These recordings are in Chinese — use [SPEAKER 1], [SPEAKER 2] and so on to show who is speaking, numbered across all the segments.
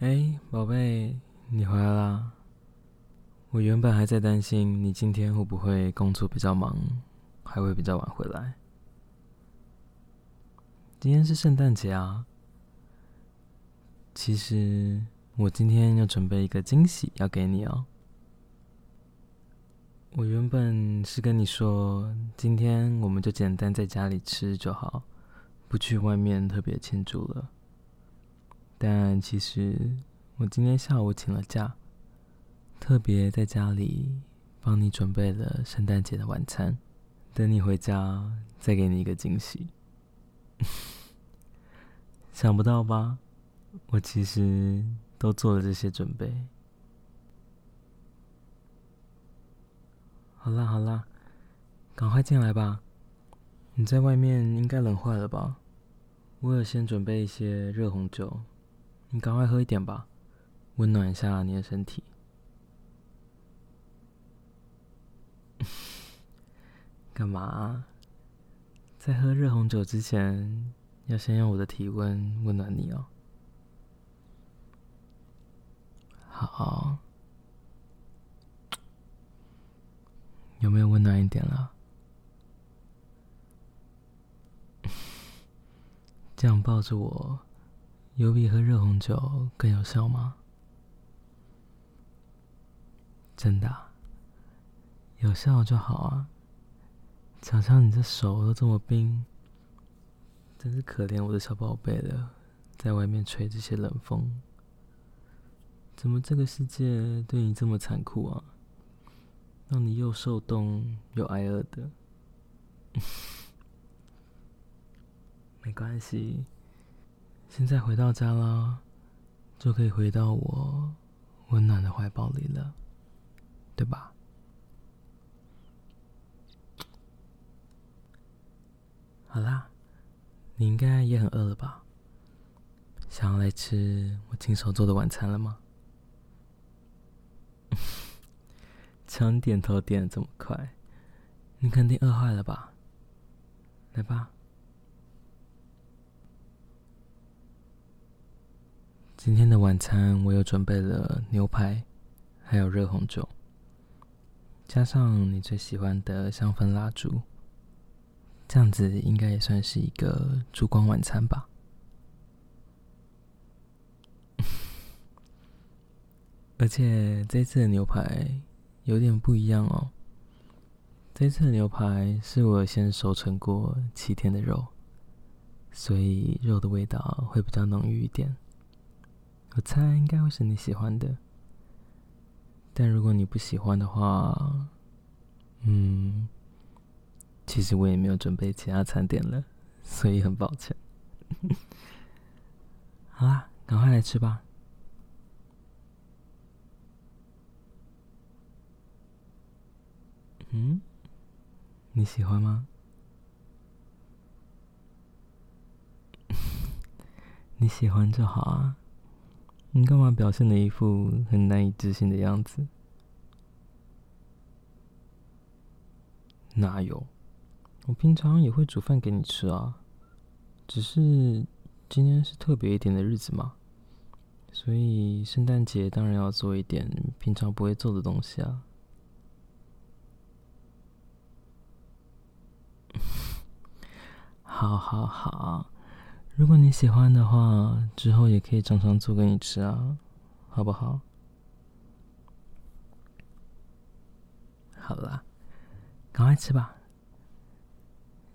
[SPEAKER 1] 哎，宝贝，你回来啦！我原本还在担心你今天会不会工作比较忙，还会比较晚回来。今天是圣诞节啊！其实我今天要准备一个惊喜要给你哦。我原本是跟你说，今天我们就简单在家里吃就好，不去外面特别庆祝了。但其实我今天下午请了假，特别在家里帮你准备了圣诞节的晚餐，等你回家再给你一个惊喜。想不到吧？我其实都做了这些准备。好啦好啦，赶快进来吧。你在外面应该冷坏了吧？我有先准备一些热红酒，你赶快喝一点吧，温暖一下你的身体。干嘛？在喝热红酒之前，要先用我的体温温暖你哦。好。有没有温暖一点了？这样抱着我，有比喝热红酒更有效吗？真的？有效就好啊。瞧瞧你这手都这么冰，真是可怜我的小宝贝了，在外面吹这些冷风。怎么这个世界对你这么残酷啊？让你又受冻又挨饿的，没关系。现在回到家了，就可以回到我温暖的怀抱里了，对吧？好啦，你应该也很饿了吧？想要来吃我亲手做的晚餐了吗？瞧你点头点的这么快，你肯定饿坏了吧？来吧，今天的晚餐我又准备了牛排，还有热红酒，加上你最喜欢的香氛蜡烛，这样子应该也算是一个烛光晚餐吧。而且这次的牛排。有点不一样哦。这次的牛排是我先熟成过七天的肉，所以肉的味道会比较浓郁一点。我猜应该会是你喜欢的。但如果你不喜欢的话，嗯，其实我也没有准备其他餐点了，所以很抱歉。好啦，赶快来吃吧。嗯，你喜欢吗？你喜欢就好啊。你干嘛表现的一副很难以置信的样子？哪有？我平常也会煮饭给你吃啊。只是今天是特别一点的日子嘛，所以圣诞节当然要做一点平常不会做的东西啊。好 好好，如果你喜欢的话，之后也可以常常做给你吃啊，好不好？好啦，赶快吃吧。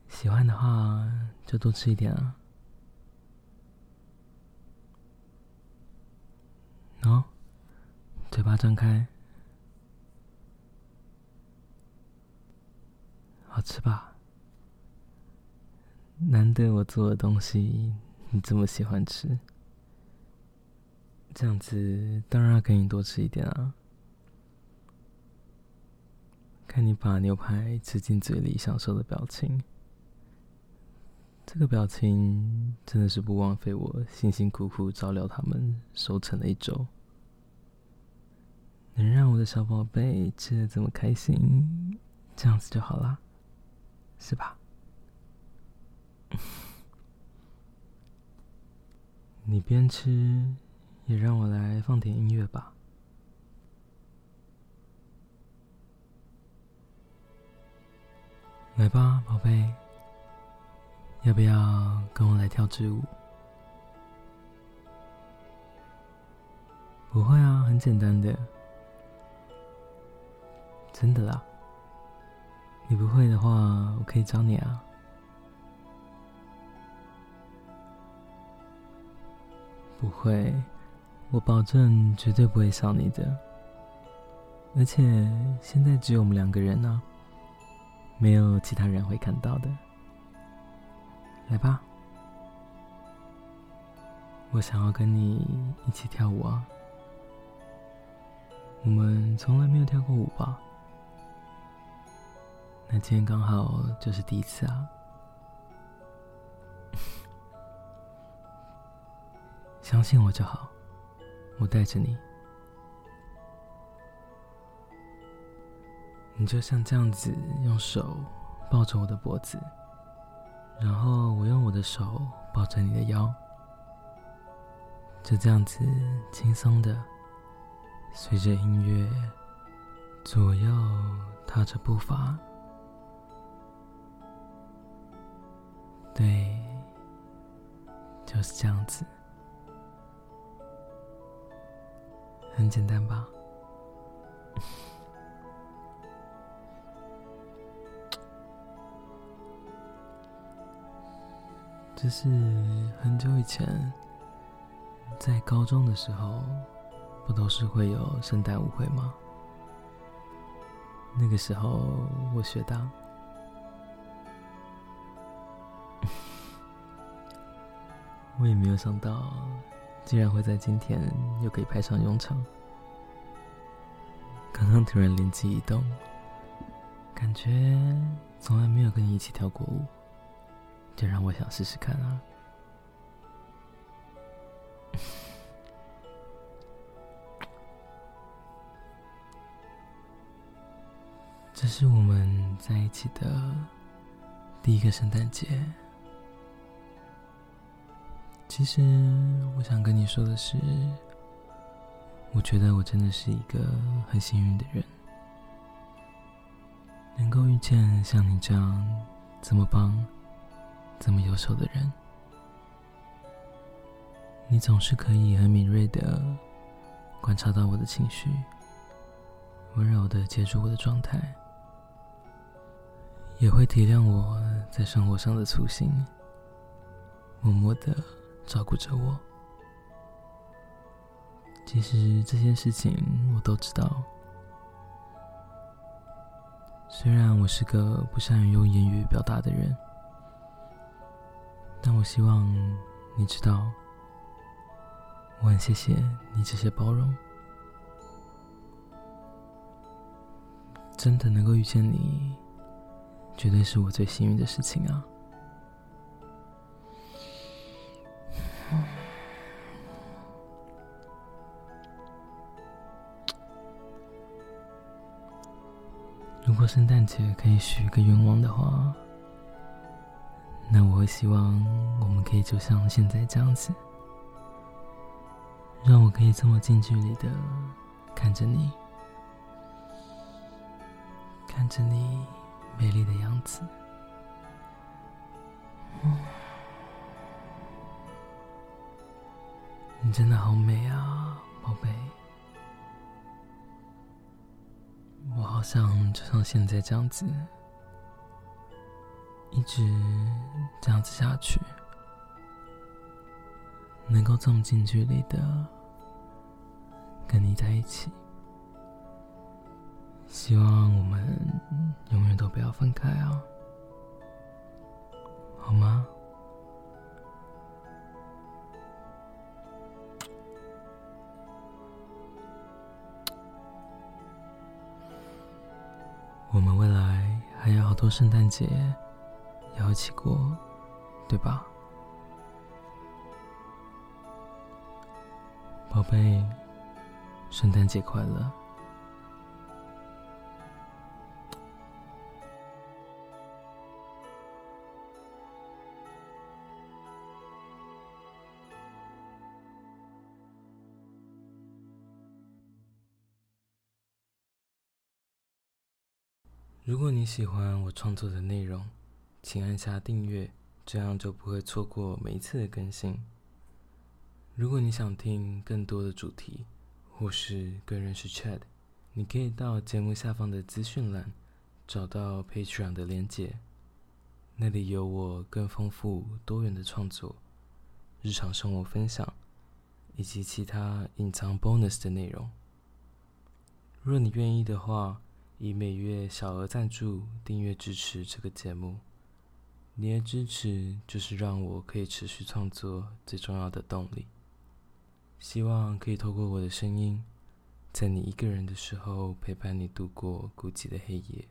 [SPEAKER 1] 喜欢的话就多吃一点啊。喏，嘴巴张开，好吃吧？难得我做的东西你这么喜欢吃，这样子当然要给你多吃一点啊！看你把牛排吃进嘴里享受的表情，这个表情真的是不枉费我辛辛苦苦照料他们收成了一周，能让我的小宝贝吃的这么开心，这样子就好啦，是吧？你边吃也让我来放点音乐吧。来吧，宝贝，要不要跟我来跳支舞？不会啊，很简单的，真的啦。你不会的话，我可以教你啊。不会，我保证绝对不会笑你的。而且现在只有我们两个人呢，没有其他人会看到的。来吧，我想要跟你一起跳舞啊。我们从来没有跳过舞吧？那今天刚好就是第一次啊！相信我就好，我带着你，你就像这样子用手抱着我的脖子，然后我用我的手抱着你的腰，就这样子轻松的。随着音乐，左右踏着步伐，对，就是这样子，很简单吧？这是很久以前，在高中的时候。不都是会有圣诞舞会吗？那个时候我学的，我也没有想到，竟然会在今天又可以派上用场。刚刚突然灵机一动，感觉从来没有跟你一起跳过舞，就让我想试试看啊。这是我们在一起的第一个圣诞节。其实我想跟你说的是，我觉得我真的是一个很幸运的人，能够遇见像你这样这么棒、这么优秀的人。你总是可以很敏锐的观察到我的情绪，温柔的接住我的状态。也会体谅我在生活上的粗心，默默的照顾着我。其实这些事情我都知道。虽然我是个不善于用言语表达的人，但我希望你知道，我很谢谢你这些包容。真的能够遇见你。绝对是我最幸运的事情啊！如果圣诞节可以许一个愿望的话，那我会希望我们可以就像现在这样子，让我可以这么近距离的看着你，看着你。美丽的样子，你真的好美啊，宝贝！我好想就像现在这样子，一直这样子下去，能够这么近距离的跟你在一起。希望我们永远都不要分开啊，好吗？我们未来还有好多圣诞节要一起过，对吧？宝贝，圣诞节快乐！如果你喜欢我创作的内容，请按下订阅，这样就不会错过每一次的更新。如果你想听更多的主题，或是更认识 Chat，你可以到节目下方的资讯栏找到 Patreon 的连结，那里有我更丰富多元的创作、日常生活分享以及其他隐藏 bonus 的内容。若你愿意的话，以每月小额赞助订阅支持这个节目。你的支持就是让我可以持续创作最重要的动力。希望可以透过我的声音，在你一个人的时候陪伴你度过孤寂的黑夜，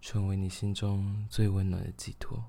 [SPEAKER 1] 成为你心中最温暖的寄托。